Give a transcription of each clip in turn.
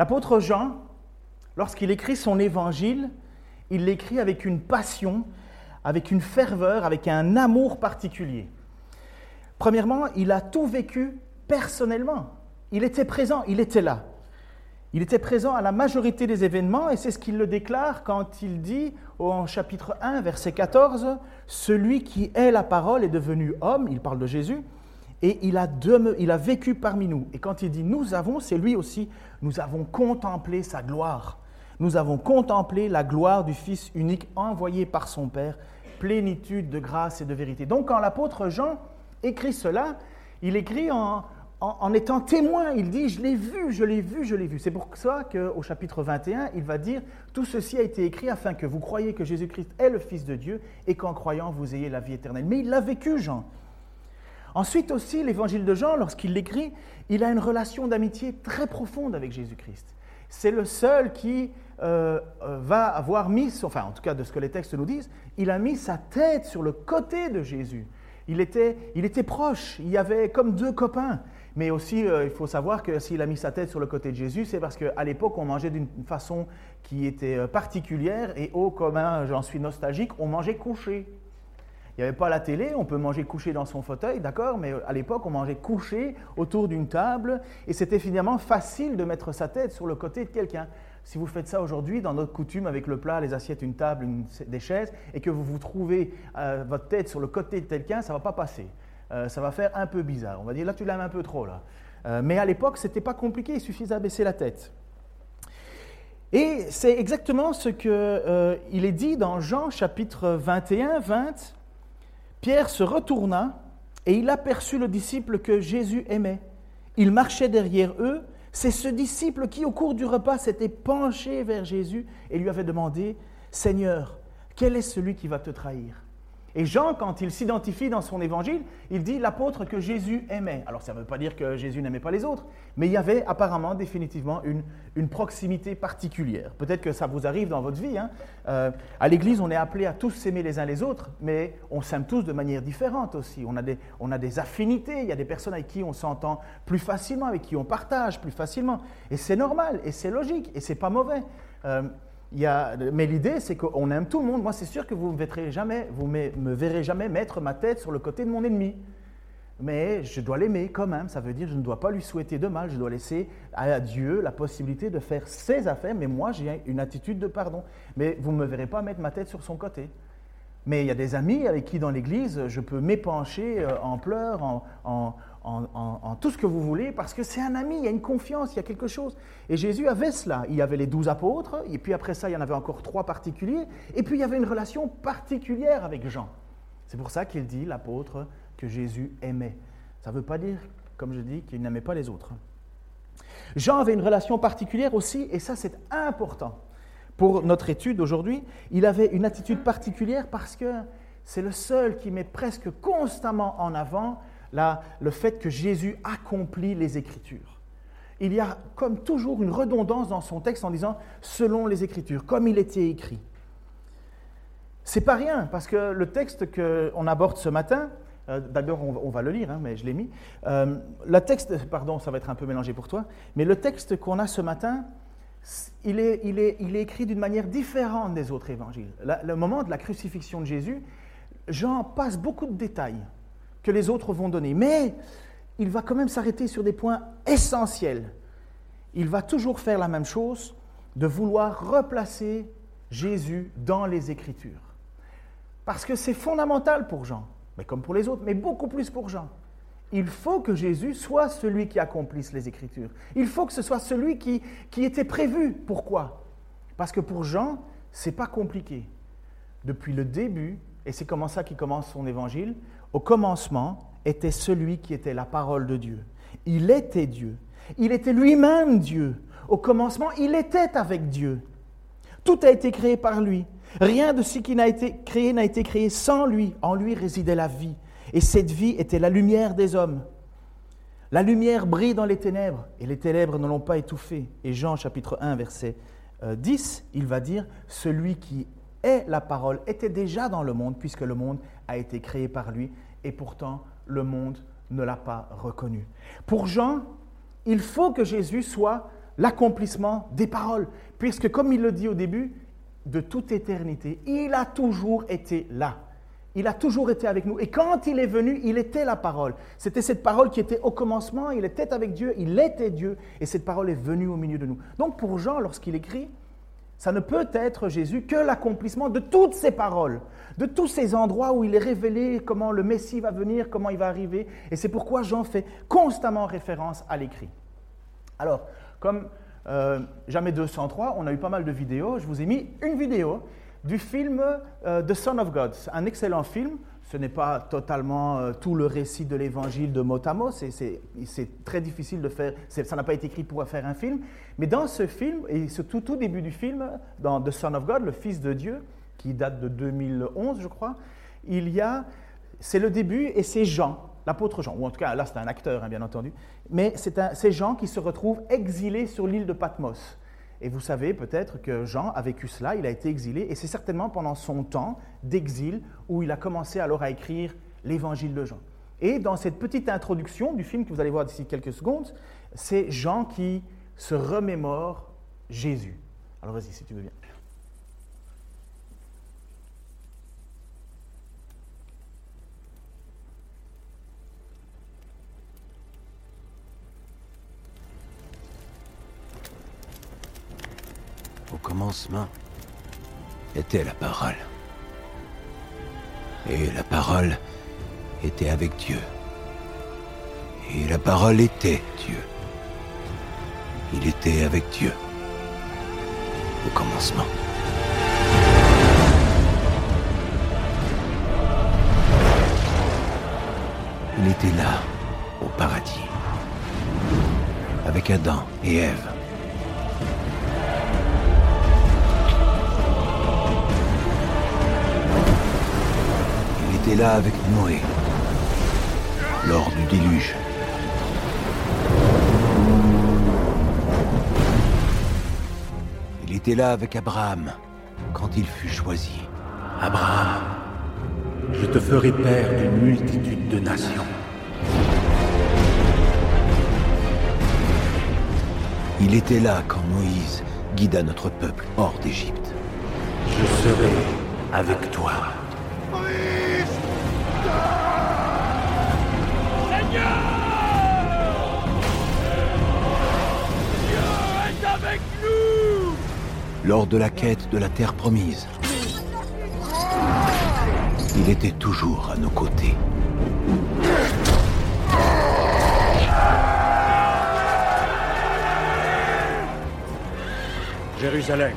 L'apôtre Jean, lorsqu'il écrit son évangile, il l'écrit avec une passion, avec une ferveur, avec un amour particulier. Premièrement, il a tout vécu personnellement. Il était présent, il était là. Il était présent à la majorité des événements et c'est ce qu'il le déclare quand il dit en chapitre 1, verset 14, Celui qui est la parole est devenu homme, il parle de Jésus, et il a, vécu parmi nous. Et quand il dit nous avons, c'est lui aussi, nous avons contemplé sa gloire. Nous avons contemplé la gloire du Fils unique envoyé par son Père, plénitude de grâce et de vérité. Donc quand l'apôtre Jean écrit cela, il écrit en, en, étant témoin, il dit, je l'ai vu, je l'ai vu, je l'ai vu. C'est pour ça qu'au chapitre 21, il va dire, tout ceci a été écrit afin que vous croyiez que Jésus-Christ est le Fils de Dieu et qu'en croyant, vous ayez la vie éternelle. Mais il l'a vécu, Jean. Ensuite aussi, l'évangile de Jean, lorsqu'il l'écrit, il a une relation d'amitié très profonde avec Jésus-Christ. C'est le seul qui euh, euh, va avoir mis, enfin en tout cas de ce que les textes nous disent, il a mis sa tête sur le côté de Jésus. Il était, il était proche, il y avait comme deux copains. Mais aussi, euh, il faut savoir que s'il a mis sa tête sur le côté de Jésus, c'est parce qu'à l'époque, on mangeait d'une façon qui était particulière et au commun, j'en suis nostalgique, on mangeait couché. Il n'y avait pas la télé, on peut manger couché dans son fauteuil, d'accord, mais euh, à l'époque, on mangeait couché autour d'une table et c'était finalement facile de mettre sa tête sur le côté de quelqu'un. Si vous faites ça aujourd'hui, dans notre coutume, avec le plat, les assiettes, une table, des chaises, et que vous vous trouvez votre tête sur le côté de quelqu'un, ça ne va pas passer. Euh, ça va faire un peu bizarre. On va dire, là, tu l'aimes un peu trop, là. Euh, mais à l'époque, ce n'était pas compliqué, il suffisait d'abaisser la tête. Et c'est exactement ce qu'il euh, est dit dans Jean chapitre 21, 20. Pierre se retourna et il aperçut le disciple que Jésus aimait. Il marchait derrière eux. C'est ce disciple qui, au cours du repas, s'était penché vers Jésus et lui avait demandé, Seigneur, quel est celui qui va te trahir? Et Jean, quand il s'identifie dans son évangile, il dit l'apôtre que Jésus aimait. Alors ça ne veut pas dire que Jésus n'aimait pas les autres, mais il y avait apparemment définitivement une, une proximité particulière. Peut-être que ça vous arrive dans votre vie. Hein. Euh, à l'Église, on est appelé à tous s'aimer les uns les autres, mais on s'aime tous de manière différente aussi. On a, des, on a des affinités, il y a des personnes avec qui on s'entend plus facilement, avec qui on partage plus facilement. Et c'est normal, et c'est logique, et c'est pas mauvais. Euh, mais l'idée, c'est qu'on aime tout le monde. Moi, c'est sûr que vous ne me verrez jamais, mettre ma tête sur le côté de mon ennemi. Mais je dois l'aimer quand même. Ça veut dire que je ne dois pas lui souhaiter de mal. Je dois laisser à Dieu la possibilité de faire ses affaires. Mais moi, j'ai une attitude de pardon. Mais vous ne me verrez pas mettre ma tête sur son côté. Mais il y a des amis avec qui dans l'Église, je peux m'épancher euh, en pleurs, en, tout ce que vous voulez, parce que c'est un ami, il y a une confiance, il y a quelque chose. Et Jésus avait cela. Il y avait les douze apôtres, et puis après ça, il y en avait encore trois particuliers, et puis il y avait une relation particulière avec Jean. C'est pour ça qu'il dit, l'apôtre, que Jésus aimait. Ça ne veut pas dire, comme je dis, qu'il n'aimait pas les autres. Jean avait une relation particulière aussi, et ça c'est important. Pour notre étude aujourd'hui, il avait une attitude particulière parce que c'est le seul qui met presque constamment en avant le fait que Jésus accomplit les Écritures. Il y a comme toujours une redondance dans son texte en disant selon les Écritures, comme il était écrit. C'est pas rien, parce que le texte qu'on aborde ce matin, euh, d'abord on, va le lire, hein, mais je l'ai mis. Euh, le texte, pardon, ça va être un peu mélangé pour toi, mais le texte qu'on a ce matin, il est écrit d'une manière différente des autres évangiles. le moment de la crucifixion de Jésus, Jean passe beaucoup de détails que les autres vont donner. Mais il va quand même s'arrêter sur des points essentiels. Il va toujours faire la même chose, de vouloir replacer Jésus dans les Écritures. Parce que c'est fondamental pour Jean, mais comme pour les autres, mais beaucoup plus pour Jean. Il faut que Jésus soit celui qui accomplisse les Écritures. Il faut que ce soit celui qui, qui était prévu. Pourquoi? Parce que pour Jean, c'est pas compliqué. Depuis le début, et c'est comme ça qu'il commence son évangile, au commencement était celui qui était la parole de Dieu. Il était Dieu. Il était lui-même Dieu. Au commencement, il était avec Dieu. Tout a été créé par lui. Rien de ce qui n'a été créé n'a été créé sans lui. En lui résidait la vie. Et cette vie était la lumière des hommes. La lumière brille dans les ténèbres et les ténèbres ne l'ont pas étouffée. Et Jean chapitre 1 verset 10, euh, il va dire, celui qui est la parole était déjà dans le monde puisque le monde a été créé par lui et pourtant le monde ne l'a pas reconnu. Pour Jean, il faut que Jésus soit l'accomplissement des paroles. Puisque, comme il le dit au début, de toute éternité, il a toujours été là. Il a toujours été avec nous. Et quand il est venu, il était la parole. C'était cette parole qui était au commencement, il était avec Dieu, il était Dieu, et cette parole est venue au milieu de nous. Donc pour Jean, lorsqu'il écrit, ça ne peut être Jésus que l'accomplissement de toutes ces paroles, de tous ces endroits où il est révélé comment le Messie va venir, comment il va arriver. Et c'est pourquoi Jean fait constamment référence à l'écrit. Alors, comme euh, Jamais 203, on a eu pas mal de vidéos. Je vous ai mis une vidéo du film euh, The Son of God, un excellent film. Ce n'est pas totalement euh, tout le récit de l'évangile de mot à mot, c'est très difficile de faire, ça n'a pas été écrit pour faire un film, mais dans ce film, et ce tout, tout début du film, dans The Son of God, le Fils de Dieu, qui date de 2011, je crois, il y a, c'est le début et c'est Jean, l'apôtre Jean, ou en tout cas là c'est un acteur hein, bien entendu, mais c'est Jean qui se retrouve exilé sur l'île de Patmos. Et vous savez peut-être que Jean a vécu cela, il a été exilé, et c'est certainement pendant son temps d'exil où il a commencé alors à écrire l'évangile de Jean. Et dans cette petite introduction du film que vous allez voir d'ici quelques secondes, c'est Jean qui se remémore Jésus. Alors vas-y si tu veux bien. Commencement était la parole. Et la parole était avec Dieu. Et la parole était Dieu. Il était avec Dieu. Au commencement. Il était là, au paradis, avec Adam et Ève. Était là avec Noé, lors du déluge. Il était là avec Abraham, quand il fut choisi. Abraham, je te ferai père d'une multitude de nations. Il était là quand Moïse guida notre peuple hors d'Égypte. Je serai avec toi. De la quête de la terre promise. Il était toujours à nos côtés. Jérusalem,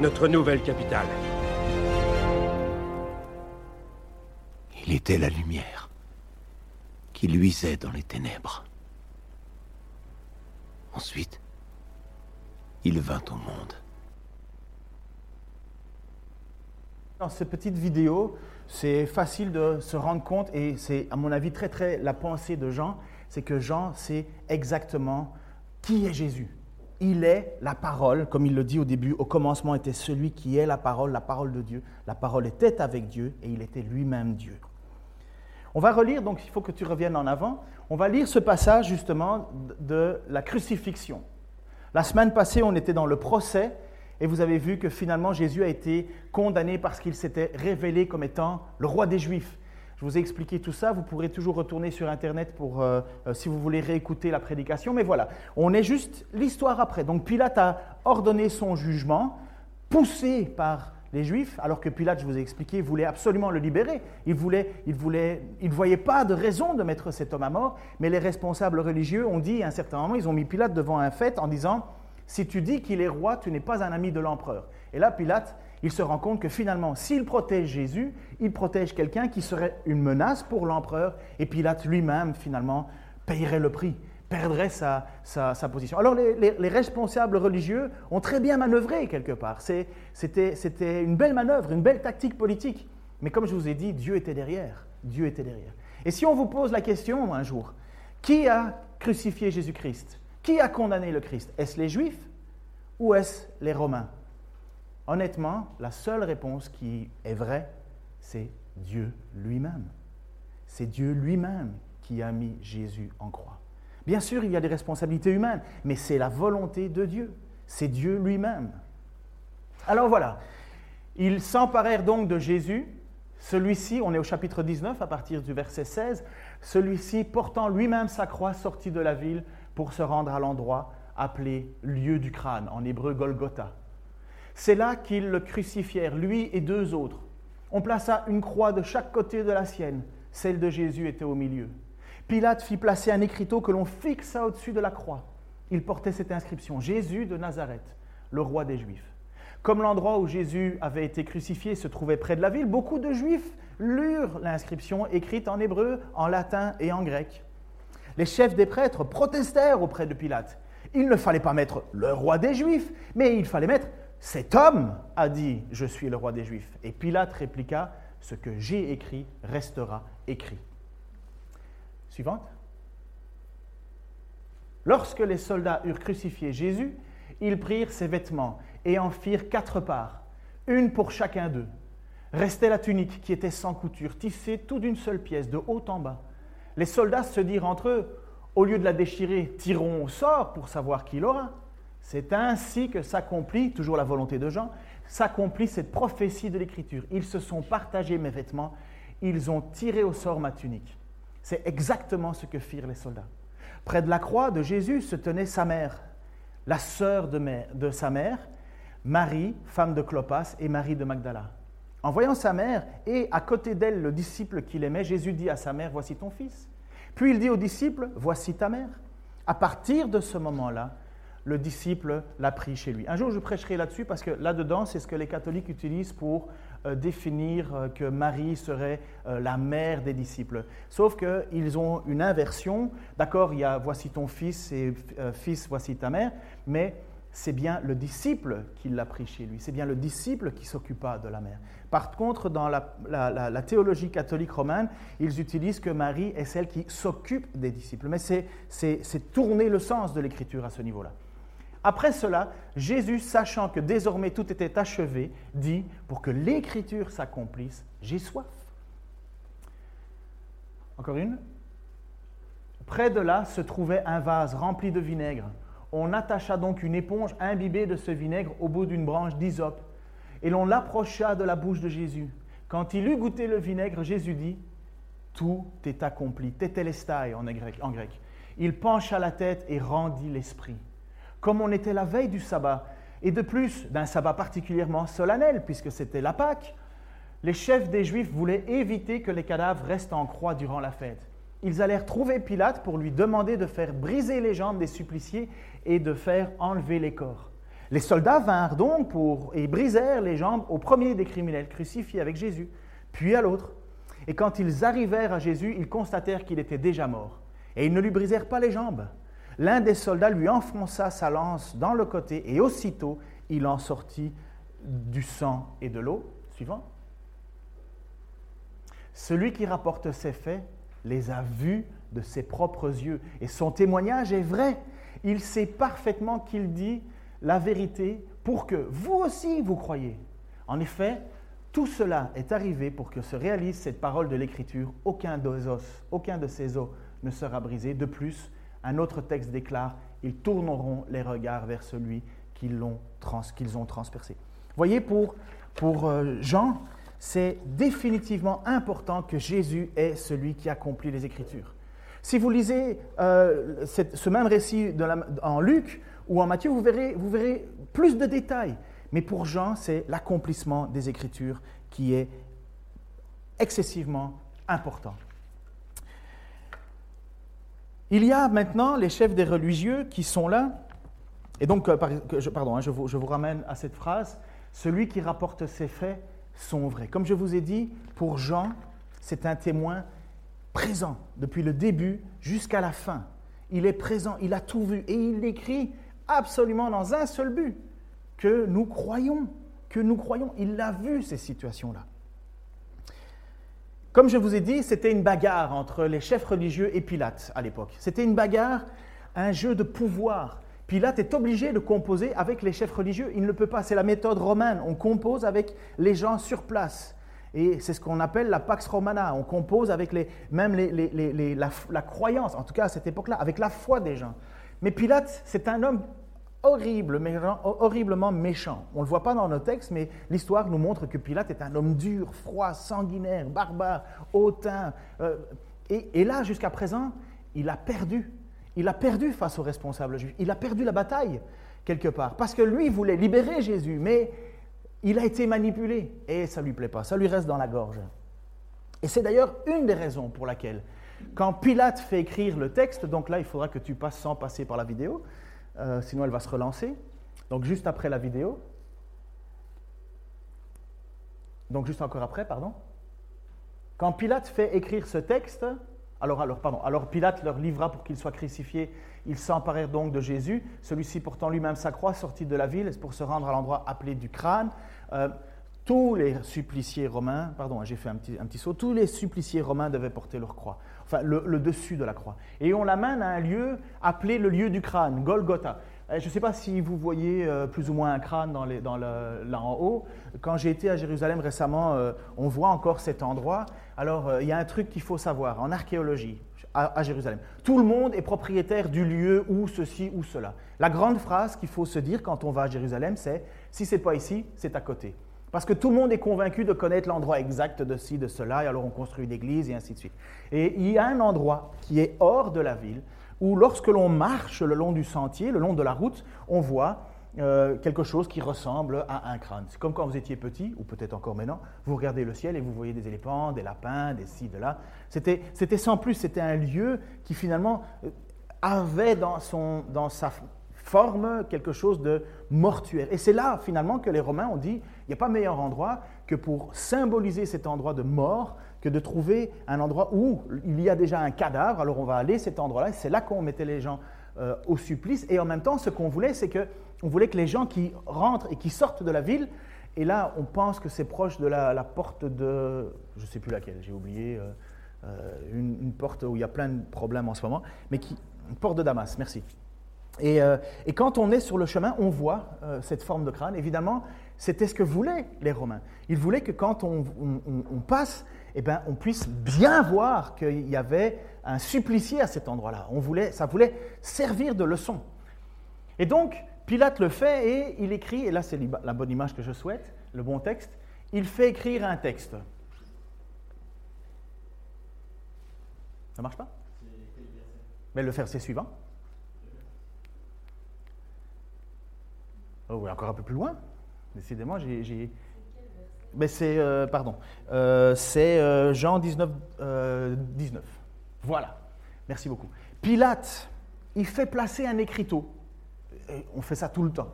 notre nouvelle capitale. Il était la lumière qui luisait dans les ténèbres. Ensuite, il vint au monde. Dans cette petite vidéo, c'est facile de se rendre compte, et c'est à mon avis très très la pensée de Jean, c'est que Jean sait exactement qui est Jésus. Il est la parole, comme il le dit au début, au commencement était celui qui est la parole, la parole de Dieu. La parole était avec Dieu et il était lui-même Dieu. On va relire, donc il faut que tu reviennes en avant, on va lire ce passage justement de la crucifixion. La semaine passée, on était dans le procès et vous avez vu que finalement Jésus a été condamné parce qu'il s'était révélé comme étant le roi des Juifs. Je vous ai expliqué tout ça, vous pourrez toujours retourner sur Internet pour, euh, euh, si vous voulez réécouter la prédication, mais voilà, on est juste l'histoire après. Donc Pilate a ordonné son jugement, poussé par les Juifs, alors que Pilate, je vous ai expliqué, voulait absolument le libérer. Il voulait, il voulait, il ne voyait pas de raison de mettre cet homme à mort, mais les responsables religieux ont dit à un certain moment, ils ont mis Pilate devant un fait en disant, si tu dis qu'il est roi, tu n'es pas un ami de l'empereur. Et là, Pilate, il se rend compte que finalement, s'il protège Jésus, il protège quelqu'un qui serait une menace pour l'empereur, et Pilate lui-même, finalement, payerait le prix perdrait sa, position. Alors les, responsables religieux ont très bien manœuvré quelque part. C'était une belle manœuvre, une belle tactique politique. Mais comme je vous ai dit, Dieu était derrière. Dieu était derrière. Et si on vous pose la question un jour, qui a crucifié Jésus-Christ? Qui a condamné le Christ? Est-ce les Juifs ou est-ce les Romains? Honnêtement, la seule réponse qui est vraie, c'est Dieu lui-même. C'est Dieu lui-même qui a mis Jésus en croix. Bien sûr, il y a des responsabilités humaines, mais c'est la volonté de Dieu. C'est Dieu lui-même. Alors voilà, ils s'emparèrent donc de Jésus. Celui-ci, on est au chapitre 19 à partir du verset 16, celui-ci portant lui-même sa croix sortit de la ville pour se rendre à l'endroit appelé lieu du crâne, en hébreu Golgotha. C'est là qu'ils le crucifièrent, lui et deux autres. On plaça une croix de chaque côté de la sienne, celle de Jésus était au milieu. Pilate fit placer un écriteau que l'on fixa au-dessus de la croix. Il portait cette inscription Jésus de Nazareth, le roi des Juifs. Comme l'endroit où Jésus avait été crucifié se trouvait près de la ville, beaucoup de Juifs lurent l'inscription écrite en hébreu, en latin et en grec. Les chefs des prêtres protestèrent auprès de Pilate. Il ne fallait pas mettre le roi des Juifs, mais il fallait mettre cet homme a dit Je suis le roi des Juifs. Et Pilate répliqua Ce que j'ai écrit restera écrit. Suivante. Lorsque les soldats eurent crucifié Jésus, ils prirent ses vêtements et en firent quatre parts, une pour chacun d'eux. Restait la tunique qui était sans couture, tissée tout d'une seule pièce, de haut en bas. Les soldats se dirent entre eux, au lieu de la déchirer, tirons au sort pour savoir qui l'aura. C'est ainsi que s'accomplit, toujours la volonté de Jean, s'accomplit cette prophétie de l'Écriture. Ils se sont partagés mes vêtements, ils ont tiré au sort ma tunique. C'est exactement ce que firent les soldats. Près de la croix de Jésus se tenait sa mère, la sœur de, de sa mère, Marie, femme de Clopas, et Marie de Magdala. En voyant sa mère et à côté d'elle le disciple qu'il aimait, Jésus dit à sa mère, Voici ton fils. Puis il dit au disciple, Voici ta mère. À partir de ce moment-là, le disciple l'a pris chez lui. Un jour, je prêcherai là-dessus parce que là-dedans, c'est ce que les catholiques utilisent pour euh, définir euh, que Marie serait euh, la mère des disciples. Sauf qu'ils ont une inversion. D'accord, il y a voici ton fils et fils, voici ta mère, mais c'est bien le disciple qui l'a pris chez lui. C'est bien le disciple qui s'occupa de la mère. Par contre, dans la, théologie catholique romaine, ils utilisent que Marie est celle qui s'occupe des disciples. Mais c'est tourner le sens de l'écriture à ce niveau-là. Après cela, Jésus, sachant que désormais tout était achevé, dit, pour que l'écriture s'accomplisse, j'ai soif. Encore une. Près de là se trouvait un vase rempli de vinaigre on attacha donc une éponge imbibée de ce vinaigre au bout d'une branche d'hysope, et l'on l'approcha de la bouche de Jésus. Quand il eut goûté le vinaigre, Jésus dit Tout est accompli, tetelestai en grec, en grec. Il pencha la tête et rendit l'esprit. Comme on était la veille du sabbat, et de plus d'un sabbat particulièrement solennel, puisque c'était la Pâque, les chefs des Juifs voulaient éviter que les cadavres restent en croix durant la fête. Ils allèrent trouver Pilate pour lui demander de faire briser les jambes des suppliciés et de faire enlever les corps. Les soldats vinrent donc pour, et brisèrent les jambes au premier des criminels crucifiés avec Jésus, puis à l'autre. Et quand ils arrivèrent à Jésus, ils constatèrent qu'il était déjà mort. Et ils ne lui brisèrent pas les jambes. L'un des soldats lui enfonça sa lance dans le côté, et aussitôt il en sortit du sang et de l'eau. Suivant. Celui qui rapporte ces faits les a vus de ses propres yeux, et son témoignage est vrai il sait parfaitement qu'il dit la vérité pour que vous aussi vous croyez. En effet, tout cela est arrivé pour que se réalise cette parole de l'Écriture. Aucun, os, aucun de ces os ne sera brisé. De plus, un autre texte déclare, ils tourneront les regards vers celui qu'ils ont, ont transpercé. Voyez, pour, pour euh, Jean, c'est définitivement important que Jésus est celui qui accomplit les Écritures. Si vous lisez euh, ce même récit en Luc ou en Matthieu, vous verrez, plus de détails. Mais pour Jean, c'est l'accomplissement des Écritures qui est excessivement important. Il y a maintenant les chefs des religieux qui sont là. Et donc, euh, pardon, hein, je, vous, ramène à cette phrase. Celui qui rapporte ces faits sont vrais. Comme je vous ai dit, pour Jean, c'est un témoin présent depuis le début jusqu'à la fin. Il est présent, il a tout vu et il écrit absolument dans un seul but, que nous croyons, que nous croyons. Il a vu ces situations-là. Comme je vous ai dit, c'était une bagarre entre les chefs religieux et Pilate à l'époque. C'était une bagarre, un jeu de pouvoir. Pilate est obligé de composer avec les chefs religieux. Il ne peut pas, c'est la méthode romaine. On compose avec les gens sur place. Et c'est ce qu'on appelle la Pax Romana. On compose avec les, même la, croyance, en tout cas à cette époque-là, avec la foi des gens. Mais Pilate, c'est un homme horrible, horriblement méchant. On ne le voit pas dans nos textes, mais l'histoire nous montre que Pilate est un homme dur, froid, sanguinaire, barbare, hautain. Euh, et, et là, jusqu'à présent, il a perdu. Il a perdu face aux responsables juifs. Il a perdu la bataille, quelque part. Parce que lui voulait libérer Jésus, mais il a été manipulé et ça ne lui plaît pas, ça lui reste dans la gorge. Et c'est d'ailleurs une des raisons pour laquelle, quand Pilate fait écrire le texte, donc là il faudra que tu passes sans passer par la vidéo, euh, sinon elle va se relancer, donc juste après la vidéo, donc juste encore après, pardon, quand Pilate fait écrire ce texte, alors, alors, pardon, alors Pilate leur livra pour qu'ils soient crucifiés. Ils s'emparèrent donc de Jésus, celui-ci portant lui-même sa croix, sortit de la ville pour se rendre à l'endroit appelé du crâne. Euh, tous les suppliciés romains, pardon, j'ai fait un petit, saut, tous les suppliciés romains devaient porter leur croix, enfin le, dessus de la croix. Et on l'amène à un lieu appelé le lieu du crâne, Golgotha. Euh, je ne sais pas si vous voyez euh, plus ou moins un crâne dans là en haut. Quand j'ai été à Jérusalem récemment, on voit encore cet endroit. Alors, il y a un truc qu'il faut savoir en archéologie à, Jérusalem. Tout le monde est propriétaire du lieu ou ceci ou cela. La grande phrase qu'il faut se dire quand on va à Jérusalem, c'est si c'est pas ici, c'est à côté. Parce que tout le monde est convaincu de connaître l'endroit exact de ci, de cela, et alors on construit une église et ainsi de suite. Et il y a un endroit qui est hors de la ville, où lorsque l'on marche le long du sentier, le long de la route, on voit euh, quelque chose qui ressemble à un crâne. C'est comme quand vous étiez petit, ou peut-être encore maintenant, vous regardez le ciel et vous voyez des éléphants, des lapins, des ci, de là. C'était sans plus, c'était un lieu qui finalement euh, avait dans, son, dans sa forme quelque chose de mortuaire. Et c'est là finalement que les Romains ont dit, il n'y a pas meilleur endroit que pour symboliser cet endroit de mort, que de trouver un endroit où il y a déjà un cadavre, alors on va aller à cet endroit-là, c'est là, qu'on mettait les gens euh, au supplice. Et en même temps, ce qu'on voulait, c'est que on voulait que les gens qui rentrent et qui sortent de la ville, et là, on pense que c'est proche de la, porte de, je ne sais plus laquelle, j'ai oublié, euh, euh, une, porte où il y a plein de problèmes en ce moment, mais qui, une porte de Damas, merci. Et, euh, quand on est sur le chemin, on voit cette forme de crâne. Évidemment, c'était ce que voulaient les Romains. Ils voulaient que quand on, passe, eh ben, on puisse bien voir qu'il y avait un supplicié à cet endroit-là. On voulait, ça voulait servir de leçon. Et donc, Pilate le fait et il écrit, et là c'est la bonne image que je souhaite, le bon texte, il fait écrire un texte. Ça marche pas? Mais le verset suivant. Oh oui, encore un peu plus loin. Décidément, j'ai. Mais c'est, euh, pardon, euh, c'est euh, Jean 19, 19. Voilà. Merci beaucoup. Pilate, il fait placer un écriteau on fait ça tout le temps.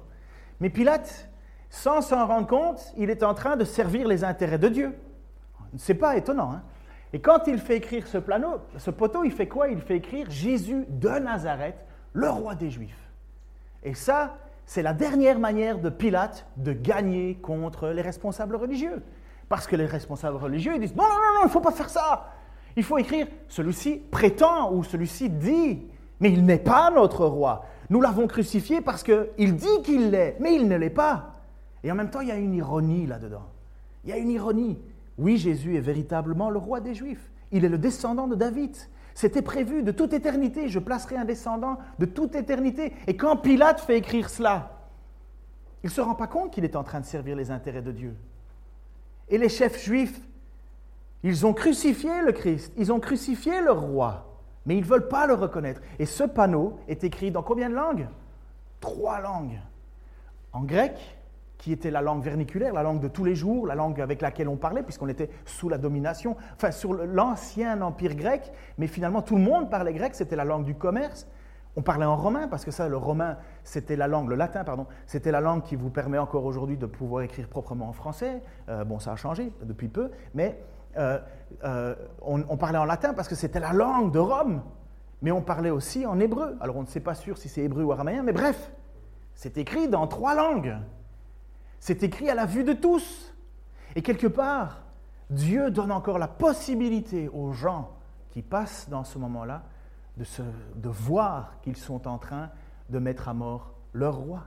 Mais Pilate, sans s'en rendre compte, il est en train de servir les intérêts de Dieu. C'est pas étonnant. Hein. Et quand il fait écrire ce, plano, ce poteau, il fait quoi? Il fait écrire Jésus de Nazareth, le roi des Juifs. Et ça, c'est la dernière manière de Pilate de gagner contre les responsables religieux. Parce que les responsables religieux, ils disent non, non, non, non il ne faut pas faire ça. Il faut écrire celui-ci prétend ou celui-ci dit, mais il n'est pas notre roi. Nous l'avons crucifié parce qu'il dit qu'il l'est, mais il ne l'est pas. Et en même temps, il y a une ironie là-dedans. Il y a une ironie. Oui, Jésus est véritablement le roi des Juifs. Il est le descendant de David. C'était prévu de toute éternité. Je placerai un descendant de toute éternité. Et quand Pilate fait écrire cela, il ne se rend pas compte qu'il est en train de servir les intérêts de Dieu. Et les chefs juifs, ils ont crucifié le Christ, ils ont crucifié le roi mais ils ne veulent pas le reconnaître. Et ce panneau est écrit dans combien de langues? Trois langues. En grec, qui était la langue verniculaire, la langue de tous les jours, la langue avec laquelle on parlait, puisqu'on était sous la domination, enfin sur l'ancien empire grec, mais finalement tout le monde parlait grec, c'était la langue du commerce. On parlait en romain, parce que ça, le romain, c'était la langue, le latin, pardon, c'était la langue qui vous permet encore aujourd'hui de pouvoir écrire proprement en français. Euh, bon, ça a changé depuis peu, mais euh, euh, on, parlait en latin parce que c'était la langue de Rome, mais on parlait aussi en hébreu. Alors on ne sait pas sûr si c'est hébreu ou araméen, mais bref, c'est écrit dans trois langues. C'est écrit à la vue de tous. Et quelque part, Dieu donne encore la possibilité aux gens qui passent dans ce moment-là de, voir qu'ils sont en train de mettre à mort leur roi.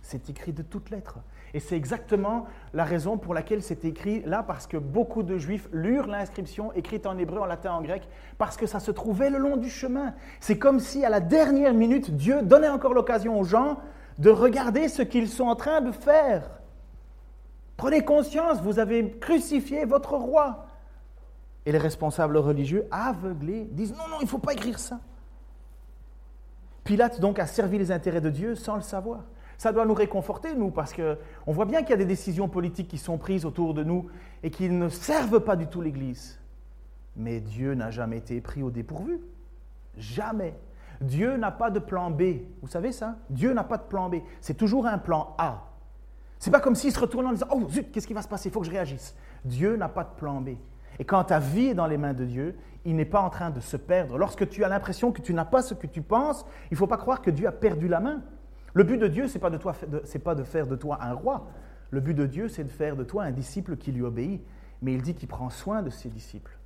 C'est écrit de toutes lettres. Et c'est exactement la raison pour laquelle c'est écrit là, parce que beaucoup de juifs lurent l'inscription écrite en hébreu, en latin, en grec, parce que ça se trouvait le long du chemin. C'est comme si à la dernière minute, Dieu donnait encore l'occasion aux gens de regarder ce qu'ils sont en train de faire. Prenez conscience, vous avez crucifié votre roi. Et les responsables religieux, aveuglés, disent non, non, il ne faut pas écrire ça. Pilate donc a servi les intérêts de Dieu sans le savoir. Ça doit nous réconforter, nous, parce qu'on voit bien qu'il y a des décisions politiques qui sont prises autour de nous et qui ne servent pas du tout l'Église. Mais Dieu n'a jamais été pris au dépourvu. Jamais. Dieu n'a pas de plan B. Vous savez ça? Dieu n'a pas de plan B. C'est toujours un plan A. C'est pas comme s'il se retourne en disant Oh zut, qu'est-ce qui va se passer? Il faut que je réagisse. Dieu n'a pas de plan B. Et quand ta vie est dans les mains de Dieu, il n'est pas en train de se perdre. Lorsque tu as l'impression que tu n'as pas ce que tu penses, il ne faut pas croire que Dieu a perdu la main. Le but de Dieu, ce n'est pas, de pas de faire de toi un roi. Le but de Dieu, c'est de faire de toi un disciple qui lui obéit. Mais il dit qu'il prend soin de ses disciples.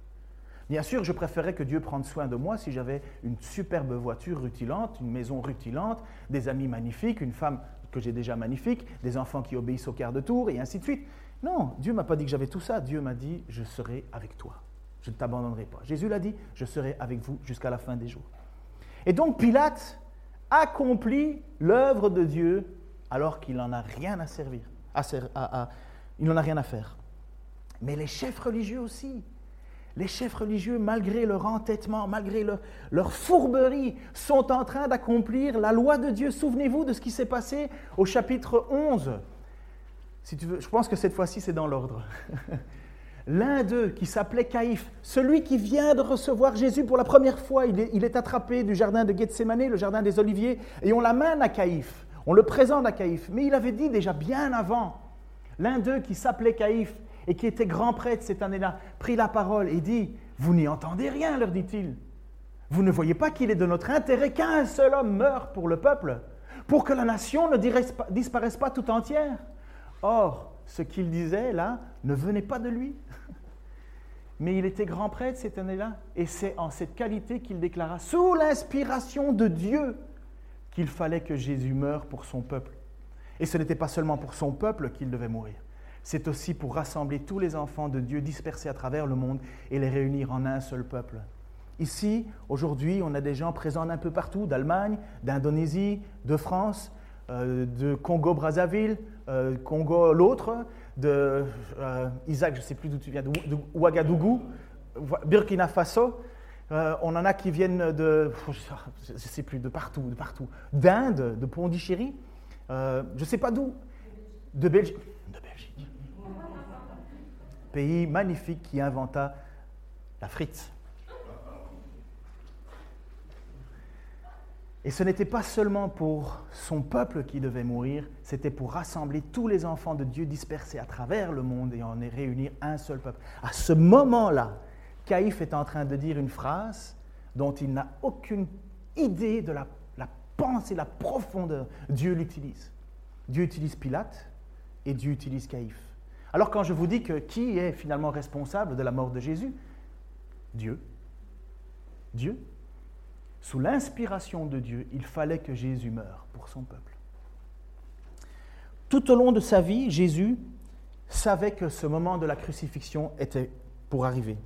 Bien sûr, je préférerais que Dieu prenne soin de moi si j'avais une superbe voiture rutilante, une maison rutilante, des amis magnifiques, une femme que j'ai déjà magnifique, des enfants qui obéissent au quart de tour, et ainsi de suite. Non, Dieu m'a pas dit que j'avais tout ça. Dieu m'a dit, je serai avec toi. Je ne t'abandonnerai pas. Jésus l'a dit, je serai avec vous jusqu'à la fin des jours. Et donc Pilate accomplit l'œuvre de Dieu alors qu'il n'en a rien à servir. il n'en a rien à faire. Mais les chefs religieux aussi. Les chefs religieux, malgré leur entêtement, malgré leur fourberie, sont en train d'accomplir la loi de Dieu. Souvenez-vous de ce qui s'est passé au chapitre 11 si tu veux, je pense que cette fois-ci, c'est dans l'ordre. L'un d'eux, qui s'appelait Caïphe, celui qui vient de recevoir Jésus pour la première fois, il est, attrapé du jardin de Gethsemane, le jardin des Oliviers, et on l'amène à Caïphe, on le présente à Caïphe. Mais il avait dit déjà bien avant, l'un d'eux qui s'appelait Caïphe et qui était grand prêtre cette année-là, prit la parole et dit, vous n'y entendez rien, leur dit-il. Vous ne voyez pas qu'il est de notre intérêt qu'un seul homme meure pour le peuple, pour que la nation ne disparaisse pas tout entière. Or, ce qu'il disait là ne venait pas de lui. Mais il était grand prêtre cette année-là, et c'est en cette qualité qu'il déclara, sous l'inspiration de Dieu, qu'il fallait que Jésus meure pour son peuple. Et ce n'était pas seulement pour son peuple qu'il devait mourir, c'est aussi pour rassembler tous les enfants de Dieu dispersés à travers le monde et les réunir en un seul peuple. Ici, aujourd'hui, on a des gens présents un peu partout, d'Allemagne, d'Indonésie, de France, euh, de Congo-Brazzaville, euh, Congo l'autre, de euh, Isaac, je ne sais plus d'où tu viens, de, Ouagadougou, Burkina Faso. on en a qui viennent de, je sais plus, de partout, de partout. D'Inde, de Pondichéry, je ne sais pas d'où. De Belgique. Pays magnifique qui inventa la frite. Et ce n'était pas seulement pour son peuple qui devait mourir, c'était pour rassembler tous les enfants de Dieu dispersés à travers le monde et en réunir un seul peuple. À ce moment-là, Caïphe est en train de dire une phrase dont il n'a aucune idée de la, pensée, la profondeur. Dieu l'utilise. Dieu utilise Pilate et Dieu utilise Caïphe. Alors quand je vous dis que qui est finalement responsable de la mort de Jésus? Dieu. Dieu sous l'inspiration de Dieu, il fallait que Jésus meure pour son peuple. Tout au long de sa vie, Jésus savait que ce moment de la crucifixion était pour arriver.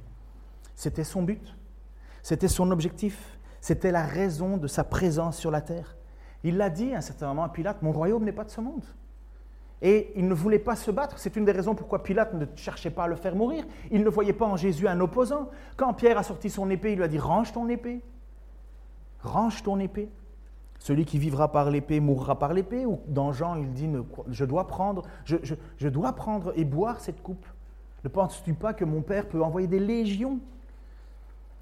C'était son but, c'était son objectif, c'était la raison de sa présence sur la terre. Il l'a dit à un certain moment à Pilate, mon royaume n'est pas de ce monde. Et il ne voulait pas se battre. C'est une des raisons pourquoi Pilate ne cherchait pas à le faire mourir. Il ne voyait pas en Jésus un opposant. Quand Pierre a sorti son épée, il lui a dit, range ton épée range ton épée. Celui qui vivra par l'épée mourra par l'épée. Ou dans Jean, il dit, je dois prendre, je, dois prendre et boire cette coupe. Ne penses-tu pas que mon Père peut envoyer des légions?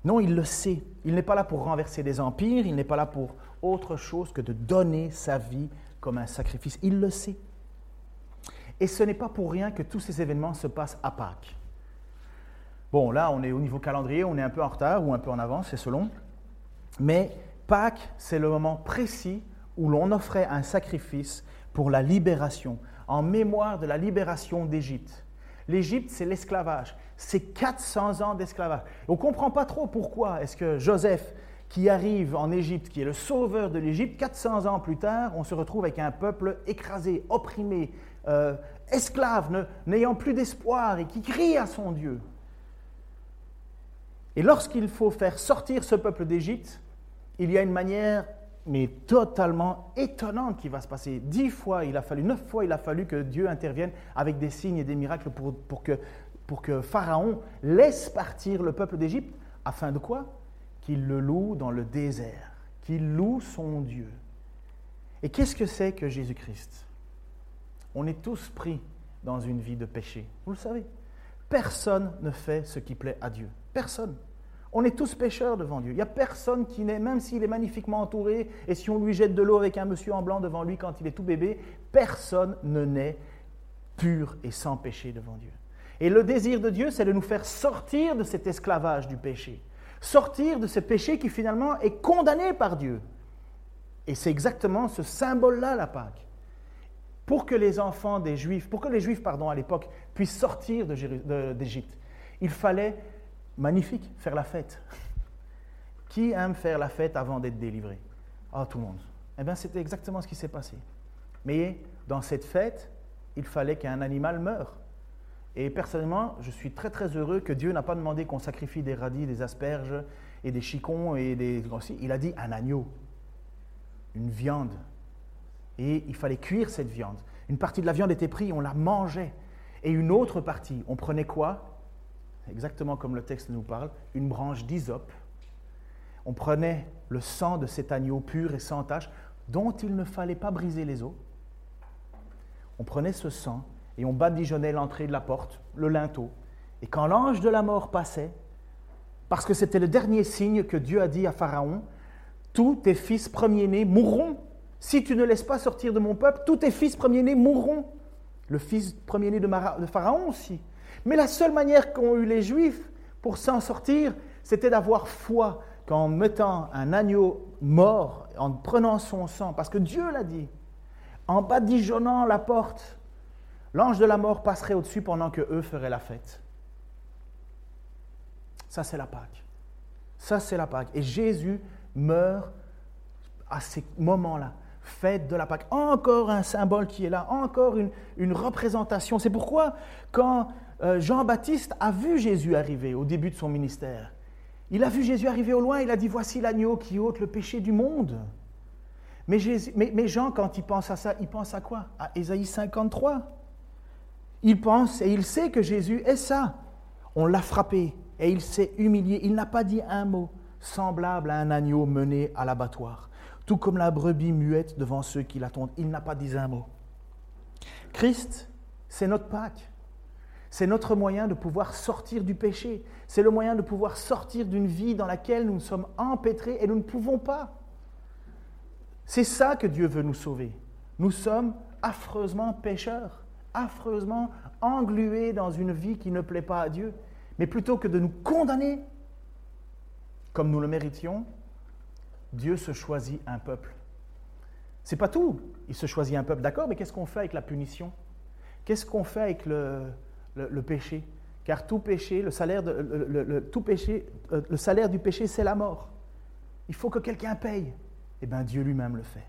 Non, il le sait. Il n'est pas là pour renverser des empires, il n'est pas là pour autre chose que de donner sa vie comme un sacrifice. Il le sait. Et ce n'est pas pour rien que tous ces événements se passent à Pâques. Bon, là, on est au niveau calendrier, on est un peu en retard ou un peu en avance, c'est selon. Mais Pâques, c'est le moment précis où l'on offrait un sacrifice pour la libération, en mémoire de la libération d'Égypte. L'Égypte, c'est l'esclavage. C'est 400 ans d'esclavage. On ne comprend pas trop pourquoi est-ce que Joseph, qui arrive en Égypte, qui est le sauveur de l'Égypte, 400 ans plus tard, on se retrouve avec un peuple écrasé, opprimé, euh, esclave, n'ayant plus d'espoir et qui crie à son Dieu. Et lorsqu'il faut faire sortir ce peuple d'Égypte, il y a une manière, mais totalement étonnante qui va se passer. Dix fois, il a fallu, neuf fois, il a fallu que Dieu intervienne avec des signes et des miracles pour, que, pour que Pharaon laisse partir le peuple d'Égypte, afin de quoi? Qu'il le loue dans le désert, qu'il loue son Dieu. Et qu'est-ce que c'est que Jésus-Christ? On est tous pris dans une vie de péché, vous le savez. Personne ne fait ce qui plaît à Dieu. Personne. On est tous pécheurs devant Dieu. Il n'y a personne qui n'est, même s'il est magnifiquement entouré, et si on lui jette de l'eau avec un monsieur en blanc devant lui quand il est tout bébé, personne ne naît pur et sans péché devant Dieu. Et le désir de Dieu, c'est de nous faire sortir de cet esclavage du péché, sortir de ce péché qui finalement est condamné par Dieu. Et c'est exactement ce symbole-là, la Pâque. Pour que les enfants des Juifs, pour que les Juifs, pardon, à l'époque, puissent sortir d'Égypte, il fallait Magnifique, faire la fête. Qui aime faire la fête avant d'être délivré? Ah, tout le monde. Eh bien, c'était exactement ce qui s'est passé. Mais dans cette fête, il fallait qu'un animal meure. Et personnellement, je suis très très heureux que Dieu n'a pas demandé qu'on sacrifie des radis, des asperges et des chicons et des... Il a dit un agneau, une viande. Et il fallait cuire cette viande. Une partie de la viande était prise, on la mangeait. Et une autre partie, on prenait quoi? Exactement comme le texte nous parle, une branche d'hysope. On prenait le sang de cet agneau pur et sans tache, dont il ne fallait pas briser les os. On prenait ce sang et on badigeonnait l'entrée de la porte, le linteau. Et quand l'ange de la mort passait, parce que c'était le dernier signe que Dieu a dit à Pharaon, tous tes fils premiers-nés mourront. Si tu ne laisses pas sortir de mon peuple, tous tes fils premiers-nés mourront. Le fils premier-né de Pharaon aussi. Mais la seule manière qu'ont eu les Juifs pour s'en sortir, c'était d'avoir foi qu'en mettant un agneau mort, en prenant son sang, parce que Dieu l'a dit, en badigeonnant la porte, l'ange de la mort passerait au-dessus pendant que eux feraient la fête. Ça, c'est la Pâque. Ça, c'est la Pâque. Et Jésus meurt à ces moments-là. Fête de la Pâque. Encore un symbole qui est là, encore une, représentation. C'est pourquoi, quand euh, Jean-Baptiste a vu Jésus arriver au début de son ministère. Il a vu Jésus arriver au loin, il a dit, voici l'agneau qui ôte le péché du monde. Mais, Jean, quand il pense à ça, il pense à quoi? À Ésaïe 53. Il pense et il sait que Jésus est ça. On l'a frappé et il s'est humilié. Il n'a pas dit un mot semblable à un agneau mené à l'abattoir. Tout comme la brebis muette devant ceux qui l'attendent. Il n'a pas dit un mot. Christ, c'est notre Pâque. C'est notre moyen de pouvoir sortir du péché. C'est le moyen de pouvoir sortir d'une vie dans laquelle nous sommes empêtrés et nous ne pouvons pas. C'est ça que Dieu veut nous sauver. Nous sommes affreusement pécheurs, affreusement englués dans une vie qui ne plaît pas à Dieu. Mais plutôt que de nous condamner comme nous le méritions, Dieu se choisit un peuple. C'est pas tout. Il se choisit un peuple, d'accord, mais qu'est-ce qu'on fait avec la punition? Qu'est-ce qu'on fait avec le, le, péché? Car tout péché, euh, le salaire du péché, c'est la mort. Il faut que quelqu'un paye. Eh bien, Dieu lui-même le fait.